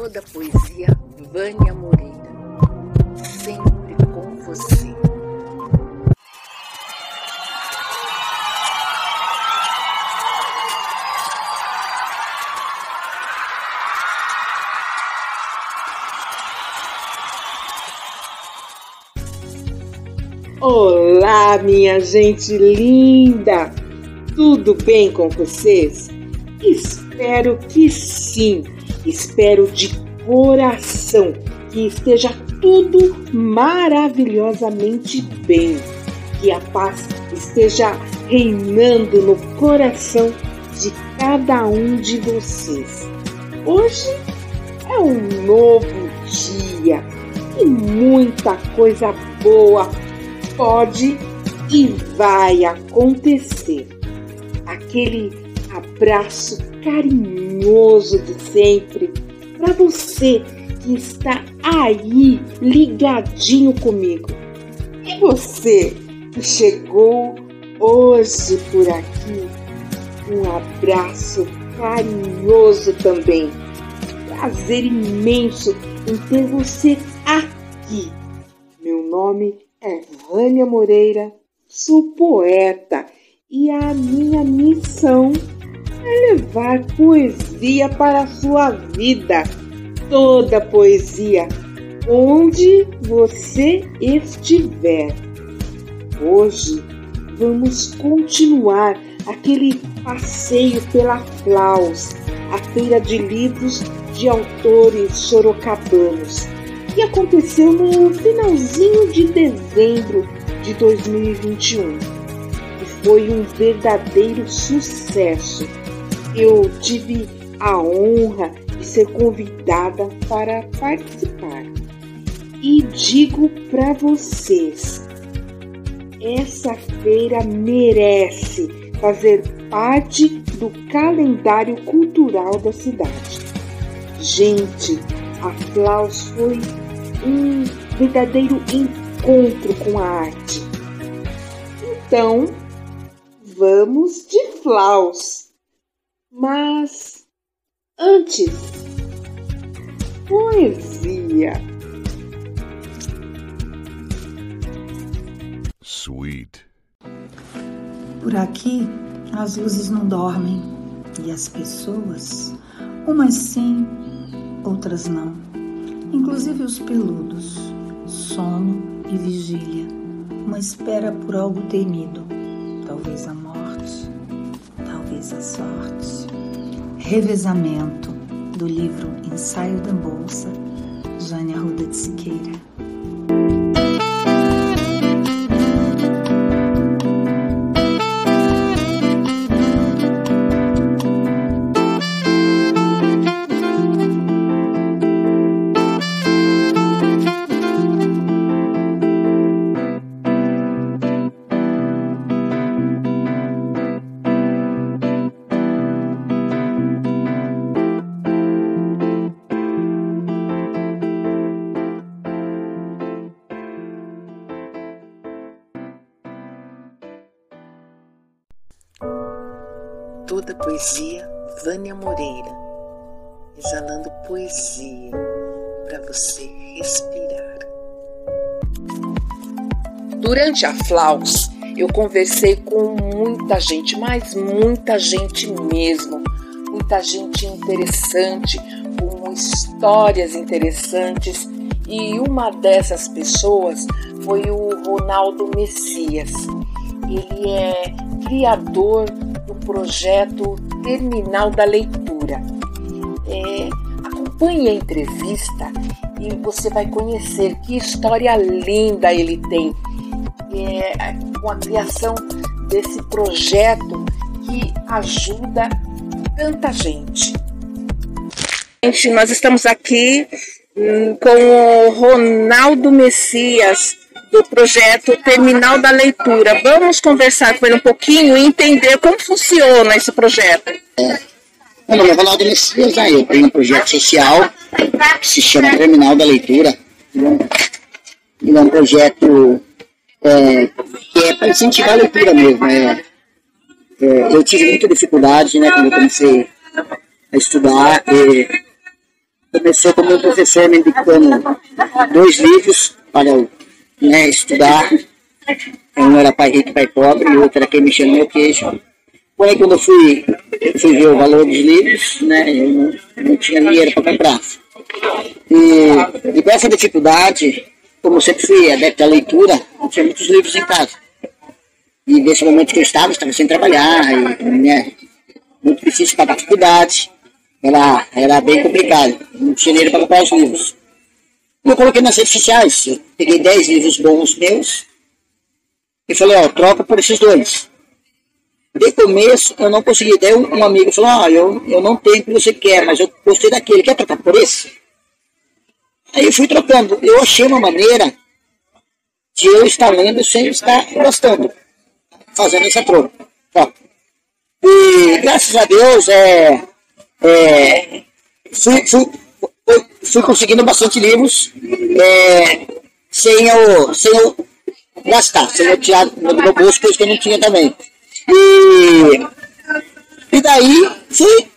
Toda poesia Vânia Moreira. Sempre com você. Olá, minha gente linda! Tudo bem com vocês? Espero que sim. Espero de coração que esteja tudo maravilhosamente bem. Que a paz esteja reinando no coração de cada um de vocês. Hoje é um novo dia e muita coisa boa pode e vai acontecer. Aquele abraço carinhoso de sempre para você que está aí ligadinho comigo. E você que chegou hoje por aqui, um abraço carinhoso também. Prazer imenso em ter você aqui. Meu nome é Vânia Moreira, sou poeta e a minha missão levar poesia para a sua vida. Toda poesia, onde você estiver. Hoje vamos continuar aquele passeio pela Flaus, a feira de livros de autores sorocabanos que aconteceu no finalzinho de dezembro de 2021 e foi um verdadeiro sucesso. Eu tive a honra de ser convidada para participar. E digo para vocês, essa feira merece fazer parte do calendário cultural da cidade. Gente, a Flaus foi um verdadeiro encontro com a arte. Então, vamos de Flaus. Mas antes, poesia. Sweet. Por aqui, as luzes não dormem e as pessoas, umas sim, outras não. Inclusive os peludos, sono e vigília, uma espera por algo temido, talvez a morte, a sorte. Revezamento do livro Ensaio da Bolsa, Jane Arruda de Siqueira. Toda poesia Vânia Moreira, exalando poesia para você respirar. Durante a Flaus, eu conversei com muita gente, mas muita gente mesmo, muita gente interessante, com histórias interessantes, e uma dessas pessoas foi o Ronaldo Messias. Ele é criador do projeto Terminal da Leitura. É, acompanhe a entrevista e você vai conhecer que história linda ele tem é, com a criação desse projeto que ajuda tanta gente. Gente, nós estamos aqui hum, com o Ronaldo Messias, do projeto Terminal da Leitura. Vamos conversar com ele um pouquinho e entender como funciona esse projeto. Meu nome é Ronaldo Messias, né? eu tenho um projeto social que se chama Terminal da Leitura. Ele é um projeto é, que é para incentivar a leitura mesmo. É, é, eu tive muita dificuldade né, quando eu comecei a estudar. começou com o meu professor me indicando dois livros para eu né, estudar. Um era Pai Rico Pai Pobre, e outro era Quem Me Chama Meu Queijo. Porém, quando eu fui, fui ver o valor dos livros, né, eu não, não tinha dinheiro para comprar. E, e com essa dificuldade, como sempre fui adepto à leitura, tinha muitos livros em casa. E nesse momento que eu estava, estava sem trabalhar, e, né, muito difícil pagar faculdade, era, era bem complicado, não tinha dinheiro para comprar os livros. Eu coloquei nas redes sociais, eu peguei 10 livros bons meus e falei, ó, troca por esses dois. De começo eu não consegui, daí um amigo falou, ah, eu, eu não tenho o que você quer, mas eu gostei daquele, quer trocar por esse? Aí eu fui trocando, eu achei uma maneira de eu estar lendo sem estar gostando, fazendo essa troca. E graças a Deus, é, é, fui, fui, fui conseguindo bastante livros é, sem, eu, sem eu gastar, sem eu tirar do meu bolso, coisa que eu não tinha também. E, e daí fui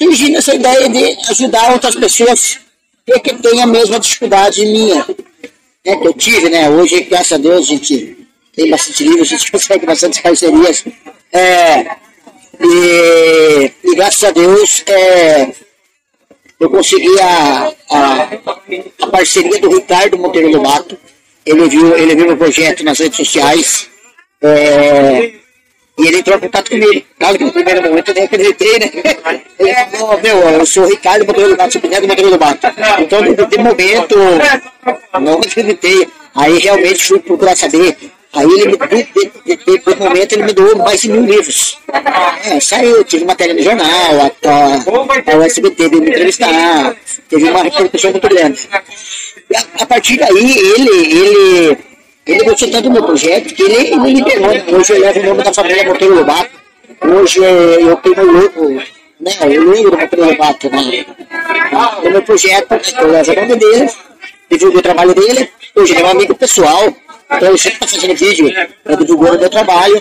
surgindo essa ideia de ajudar outras pessoas que, têm a mesma dificuldade minha, né, que eu tive, né? Hoje, graças a Deus, a gente tem bastante livros, a gente consegue bastante parcerias. É, e, e graças a Deus, é, eu consegui a, a, a, parceria do Ricardo Monteiro Lobato. Ele viu, ele viu o projeto nas redes sociais. É, e ele entrou em contato comigo. Claro que no primeiro momento eu nem acreditei, né? Ele falou, meu, eu sou o Ricardo Monteiro Lobato, sou o Neto Monteiro Lobato. Então, no momento, não acreditei. Aí realmente fui procurar saber Aí ele me, de, momento ele me doou mais de mil livros. É, saiu, tive matéria no jornal, a, a, a SBT veio me entrevistar, teve uma repercussão muito grande. A, a, partir daí ele, ele, ele gostou tanto do meu projeto que ele me liberou. Hoje eu levo o nome da família Monteiro Lobato. Hoje eu tenho o logo, né, o logo do Monteiro Lobato né, no meu projeto, eu levo o nome dele, divulgo o trabalho dele. Hoje ele é um amigo pessoal então eu sempre estou fazendo vídeo para divulgar o meu trabalho.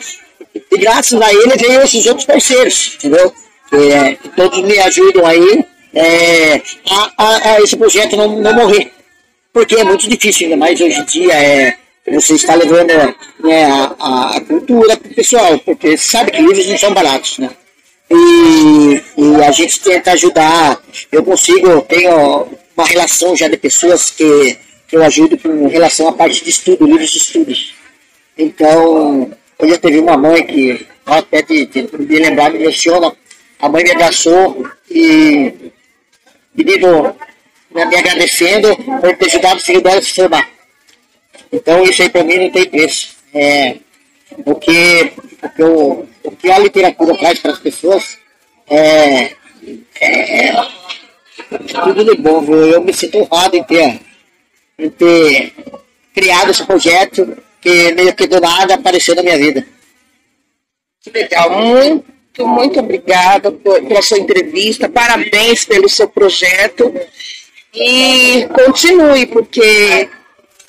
E graças a ele veio esses outros parceiros, entendeu? É, todos me ajudam aí é, a, a, a, esse projeto não, não morrer. Porque é muito difícil, ainda mais hoje em dia, é, você está levando né, a, a cultura para o pessoal, porque sabe que livros não são baratos, né? E, e, a gente tenta ajudar. Eu consigo, tenho uma relação já de pessoas que eu ajudo com relação à parte de estudo, livros de estudos. Então, eu já teve uma mãe que, até de, de, de lembrar, me menciona, a mãe me abraçou e pedindo, né, me agradecendo por ter ajudado o filho dela a se formar. Então, isso aí para mim não tem preço. É, o, que, o, que o que a literatura traz para as pessoas é, é, é tudo de bom. Viu? Eu me sinto honrado em ter ter criado esse projeto que meio que do nada apareceu na minha vida. Que legal, muito, muito obrigada pela sua entrevista, parabéns pelo seu projeto e continue, porque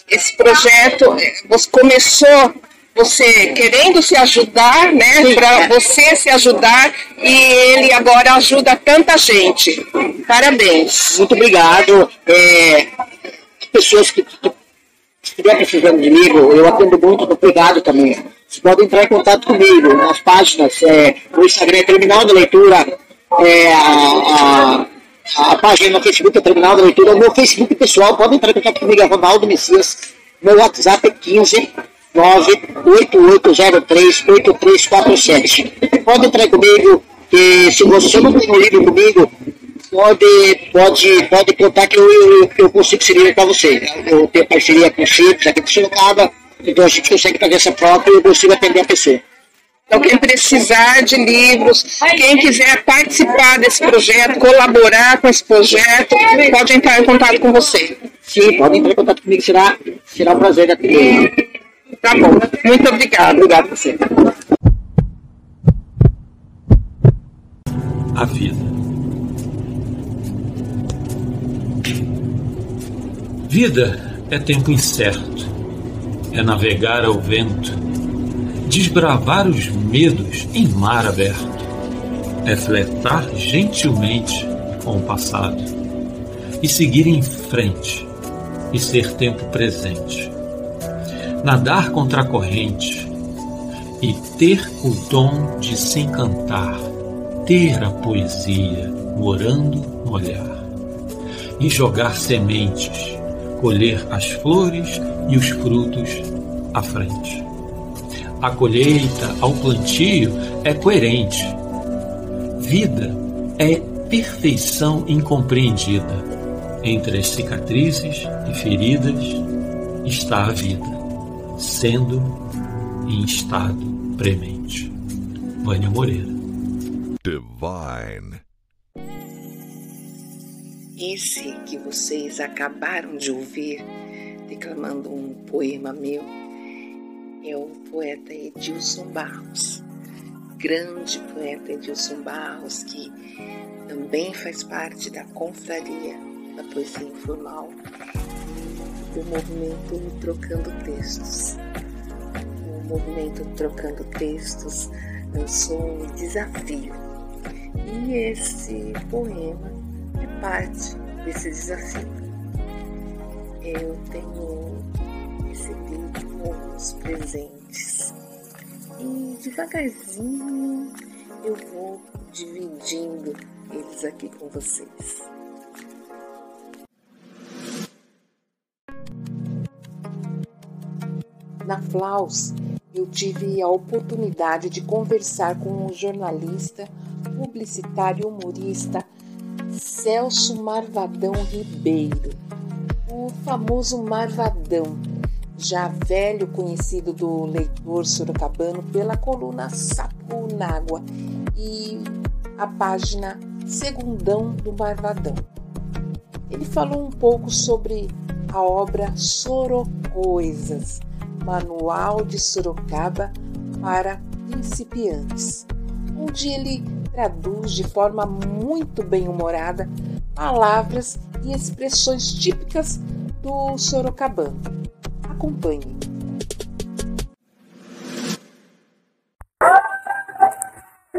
esse projeto você começou você querendo se ajudar, né, para você se ajudar e ele agora ajuda tanta gente. Parabéns. Muito obrigado. É, pessoas que, que estiver precisando de mim, eu atendo muito do cuidado também. Vocês podem entrar em contato comigo nas páginas, é, o Instagram é Terminal da Leitura, é, a, a, a, página no Facebook é Terminal da Leitura, o meu Facebook pessoal, pode entrar em contato comigo, é Ronaldo Messias, meu WhatsApp é 15 98803 8347. Pode entrar comigo, e se você não tem um livro comigo, pode, pode, pode contar que eu, eu, eu consigo servir para você. Eu tenho parceria com o CIPS aqui de Sorocaba, então a gente consegue fazer essa prova e eu consigo atender a pessoa. Então, quem precisar de livros, quem quiser participar desse projeto, colaborar com esse projeto, pode entrar em contato com você. Sim, pode entrar em contato comigo, será, será um prazer atender. Tá bom, muito obrigado. Obrigado a você. A vida Vida é tempo incerto, é navegar ao vento, desbravar os medos em mar aberto, é fletar gentilmente com o passado, e seguir em frente e ser tempo presente. Nadar contra a corrente e ter o dom de se encantar, ter a poesia morando no olhar e jogar sementes, colher as flores e os frutos à frente. A colheita ao plantio é coerente. Vida é perfeição incompreendida. Entre as cicatrizes e feridas está a vida, sendo em estado premente. Vânia Moreira. Divine. Esse que vocês acabaram de ouvir declamando um poema meu é o poeta Edilson Barros, grande poeta Edilson Barros, que também faz parte da confraria da poesia informal do movimento Trocando Textos. O movimento Trocando Textos lançou um desafio e esse poema é parte desse desafio. Eu tenho recebido alguns presentes e devagarzinho eu vou dividindo eles aqui com vocês. Na Flaus, eu tive a oportunidade de conversar com o jornalista, publicitário e humorista Celso Marvadão Ribeiro, o famoso Marvadão, já velho conhecido do leitor sorocabano pela coluna Sapo Nágua e a página Segundão do Marvadão. Ele falou um pouco sobre a obra Sorocoisas, Manual de Sorocaba para principiantes, onde ele traduz de forma muito bem-humorada palavras e expressões típicas do sorocabano. Acompanhe.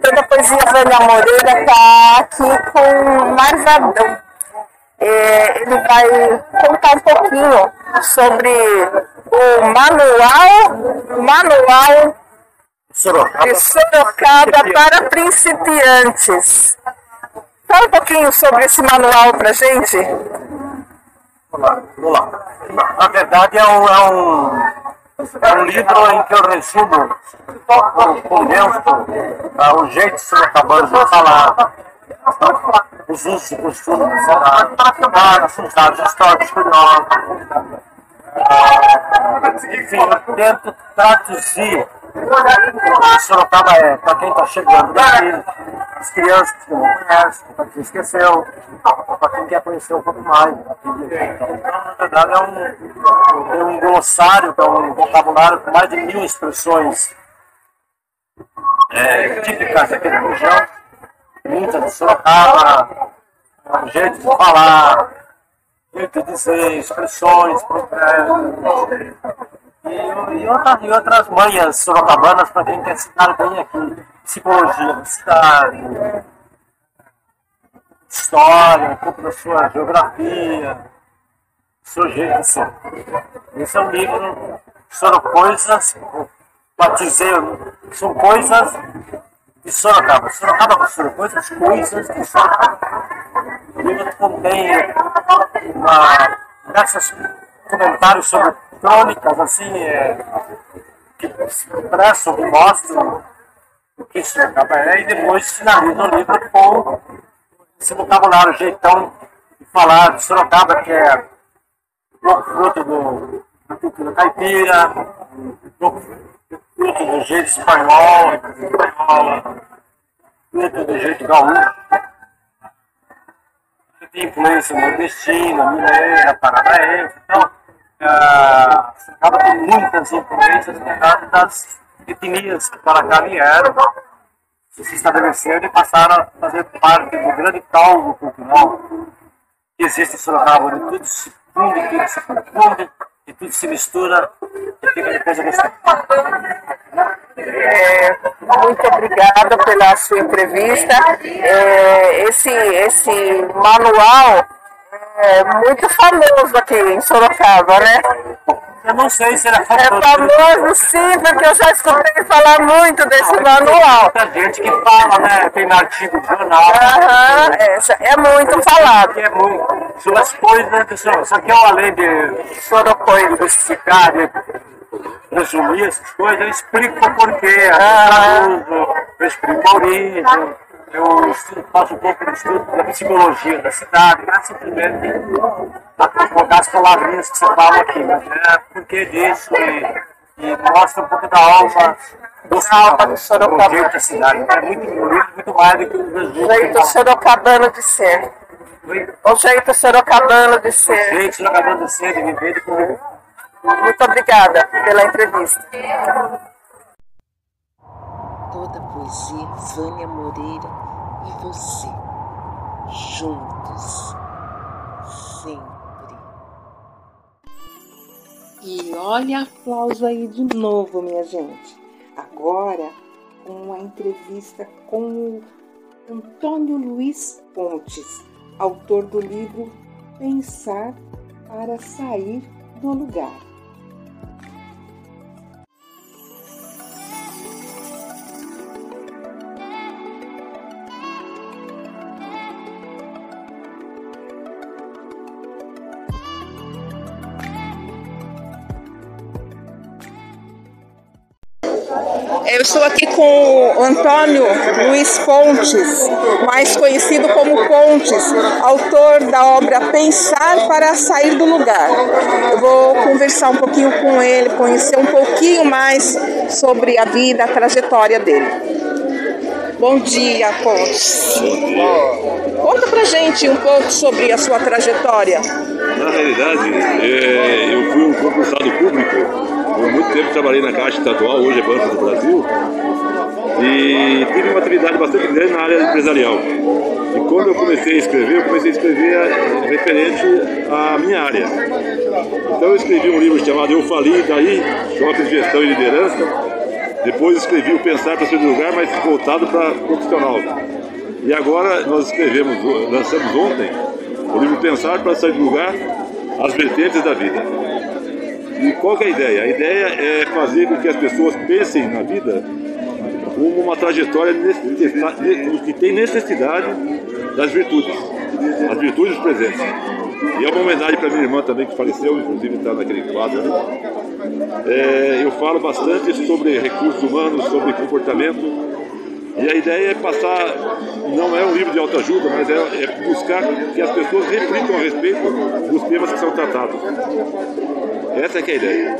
Toda poesia Vânia Moreira está aqui com Marvadão. É, ele vai contar um pouquinho sobre o manual, manual Sorocaba. de Sorocaba para principiantes. Fala um pouquinho sobre esse manual para gente. Vamos lá, vamos lá. Na verdade, é um, é um, é um livro em que eu resumo, condenso ah, o jeito sorocabano de falar, os usos e costumes, ah, os dados históricos curiosos. Ah, enfim, eu tento traduzir Sorocaba é, para quem está chegando daqui, as crianças que não conhecem, para quem esqueceu, para quem quer conhecer um pouco mais. Então, na verdade, é um, é um glossário, é um vocabulário com mais de mil expressões é, típicas aqui da região, muitas de Sorocaba, um jeito de falar, jeito de dizer, expressões, é, e, outras, e outras manhas sorocabanas para quem quer citar bem aqui. Psicologia cidade, história, um pouco da sua geografia, seu jeito de ser. Esse é um livro sobre coisas, batizei, são coisas de Sorocaba. Sorocaba com coisas, coisas de Sorocaba. O livro contém uma, diversos comentários sobre crônicas, assim, é, que expressam, mostram o que Sorocaba é, e depois finaliza o livro com esse vocabulário, jeitão de falar de Sorocaba, que é fruto do, da cultura caipira, fruto do jeito espanhol, fruto do jeito gaúcho, tem influência nordestina, mineira, paranaense, então, uh, acaba com muitas influências, verdade, das etnias que para cá vieram, se estabeleceram e passaram a fazer parte do grande caldo cultural que existe em Sorocaba, onde tudo se funde, tudo se confunde, e tudo se mistura e fica depois a mistura. É, muito obrigada pela sua entrevista. É, esse, esse manual é muito famoso aqui em Sorocaba, né? Eu não sei se ele é É famoso. famoso sim, porque eu já escutei falar muito desse manual. Muita gente que fala, né? Tem artigo do jornal. Aham, é, é muito falado. É muito. Sobre as coisas, que só, só que eu além de Sorocoides. especificar, de resumir essas coisas, eu explico o porquê, Ah. eu explico a origem, eu estudo- faço um pouco de estudo da psicologia da cidade, para simplesmente a colocar as palavrinhas que você fala aqui, né? Porquê disso e, e mostra um pouco da alma do alma do Sorocaba. jeito da cidade. É muito bonito, muito mais do que o Jesus. Jeito sorocabano de ser. O jeito sorocabano de ser. Gente, não acabando de ser, de viver, de comer. Muito obrigada pela entrevista. Toda poesia, Vânia Moreira e você, juntos, sempre. E olha aplauso aí de novo, minha gente. Agora, com a entrevista com o Antônio Luiz Pontes, autor do livro Pensar para Sair do Lugar. Eu estou aqui com o Antônio Luiz Pontes, mais conhecido como Pontes, autor da obra Pensar para Sair do Lugar. Eu vou conversar um pouquinho com ele, conhecer um pouquinho mais sobre a vida, a trajetória dele. Bom dia, Pontes. Conta pra gente um pouco sobre a sua trajetória. Na realidade, é, eu fui um concursado público. Por muito tempo trabalhei na Caixa Estadual, hoje é Banco do Brasil. E tive uma atividade bastante grande na área empresarial. E quando eu comecei a escrever, eu comecei a escrever eh, referente à minha área. Então eu escrevi um livro chamado Eu Fali, daí, Choques de Gestão e Liderança. Depois escrevi o Pensar para Ser do Lugar, mas voltado para profissional. E agora nós escrevemos, lançamos ontem, o livro Pensar para Sair do Lugar, as vertentes da vida. Qual é a ideia? A ideia é fazer com que as pessoas pensem na vida como uma trajetória que tem necessidade das virtudes, as virtudes presentes. E é uma homenagem para minha irmã também, que faleceu, inclusive está naquele quadro. É, eu falo bastante sobre recursos humanos, sobre comportamento. E a ideia é passar, não é um livro de autoajuda, mas é, é buscar que as pessoas reflitam a respeito dos temas que são tratados. Essa é é a ideia.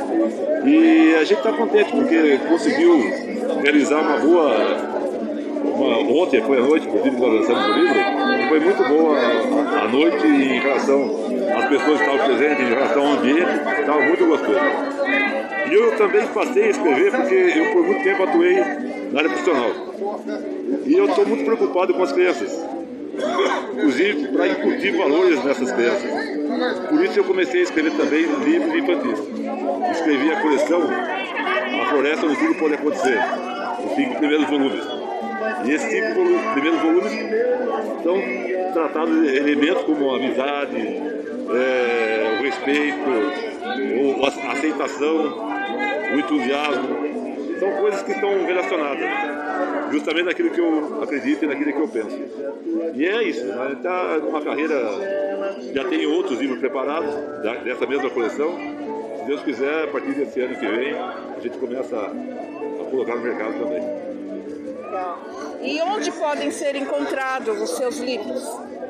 E a gente está contente porque conseguiu realizar uma boa. Uma, ontem foi a noite, inclusive, nós lançamos o livro, foi muito boa a, a noite em relação às pessoas que estavam presentes, em relação ao ambiente, estava muito gostoso. E eu também passei a escrever porque eu por muito tempo atuei na área profissional. E eu estou muito preocupado com as crianças inclusive para incutir valores nessas crianças. Por isso eu comecei a escrever também livros infantis. Escrevi a coleção A Floresta no Tudo Pode Acontecer, os cinco primeiros volumes. E esses cinco volu- primeiros volumes são tratados elementos como amizade, é, o respeito, o- a aceitação, o entusiasmo. São coisas que estão relacionadas justamente naquilo que eu acredito e naquilo que eu penso. E é isso, né? está numa carreira, já tem outros livros preparados dessa mesma coleção. Se Deus quiser, a partir desse ano que vem, a gente começa a, a colocar no mercado também. E onde podem ser encontrados os seus livros?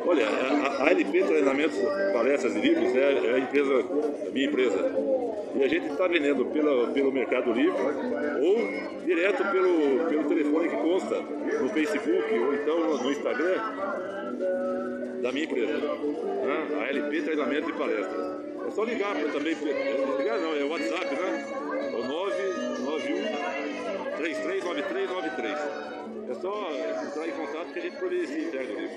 Olha, a, a LP Treinamentos, Palestras e Livros é, é a empresa, a minha empresa. E a gente está vendendo pela, pelo Mercado Livre ou direto pelo, pelo telefone que consta no Facebook ou então no, Instagram da minha empresa. né? A LP Treinamento e Palestras. É só ligar também. Ligar não, é o WhatsApp, né? É o 991 339393. É só entrar em contato que a gente poderia se interno nisso.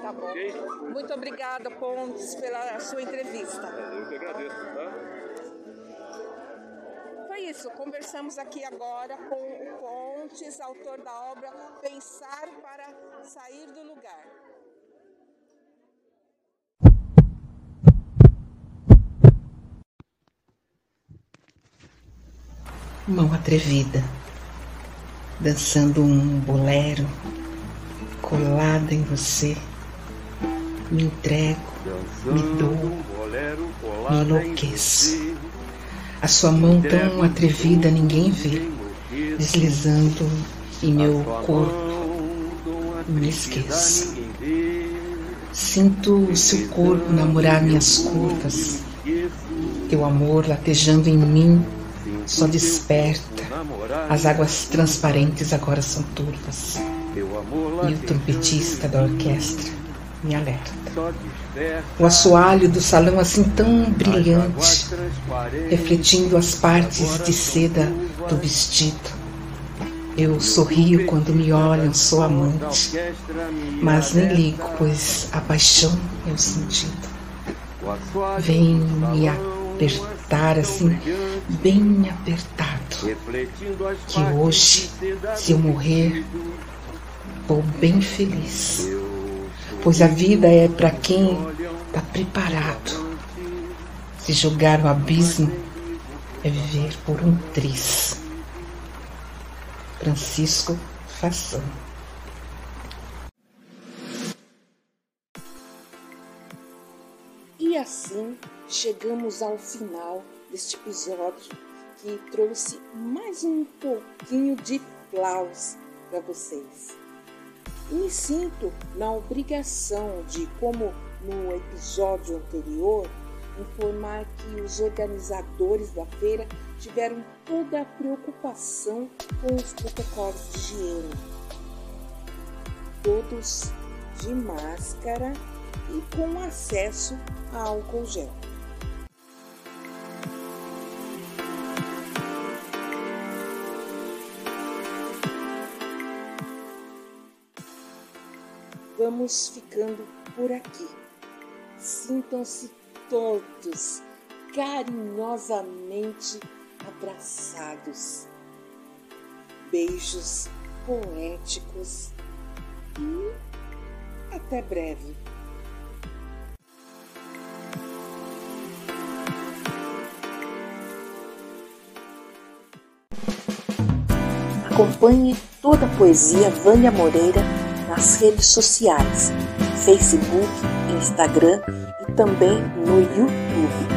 Tá bom. Okay? Muito obrigada, Pontes, pela sua entrevista. É, eu que agradeço, tá? Foi isso. Conversamos aqui agora com o Pontes, autor da obra Pensar para Sair do Lugar. Mão atrevida dançando um bolero, colada em você. Me entrego, me dou, me enlouqueço. A sua mão tão atrevida ninguém vê, deslizando em meu corpo. Me esqueço. Sinto o seu corpo namorar minhas curvas. Teu amor latejando em mim só desperta. As águas transparentes agora são turvas. E o trompetista da orquestra me alerta. O assoalho do salão assim tão brilhante, refletindo as partes de seda do vestido. Eu sorrio quando me olham, sou amante, mas nem ligo, pois a paixão é o sentido. Vem me apertar assim, bem apertado, que hoje, se eu morrer, vou bem feliz, pois a vida é para quem está preparado. Se jogar no abismo é viver por um triz. Francisco Fação. E assim chegamos ao final deste episódio que trouxe mais um pouquinho de flaus para vocês. E me sinto na obrigação de, como no episódio anterior, informar que os organizadores da feira tiveram toda a preocupação com os protocolos de higiene. Todos de máscara e com acesso a álcool gel. Vamos ficando por aqui. Sintam-se todos carinhosamente abraçados. Beijos poéticos e até breve. Acompanhe toda a poesia Vânia Moreira nas redes sociais, Facebook, Instagram e também no YouTube.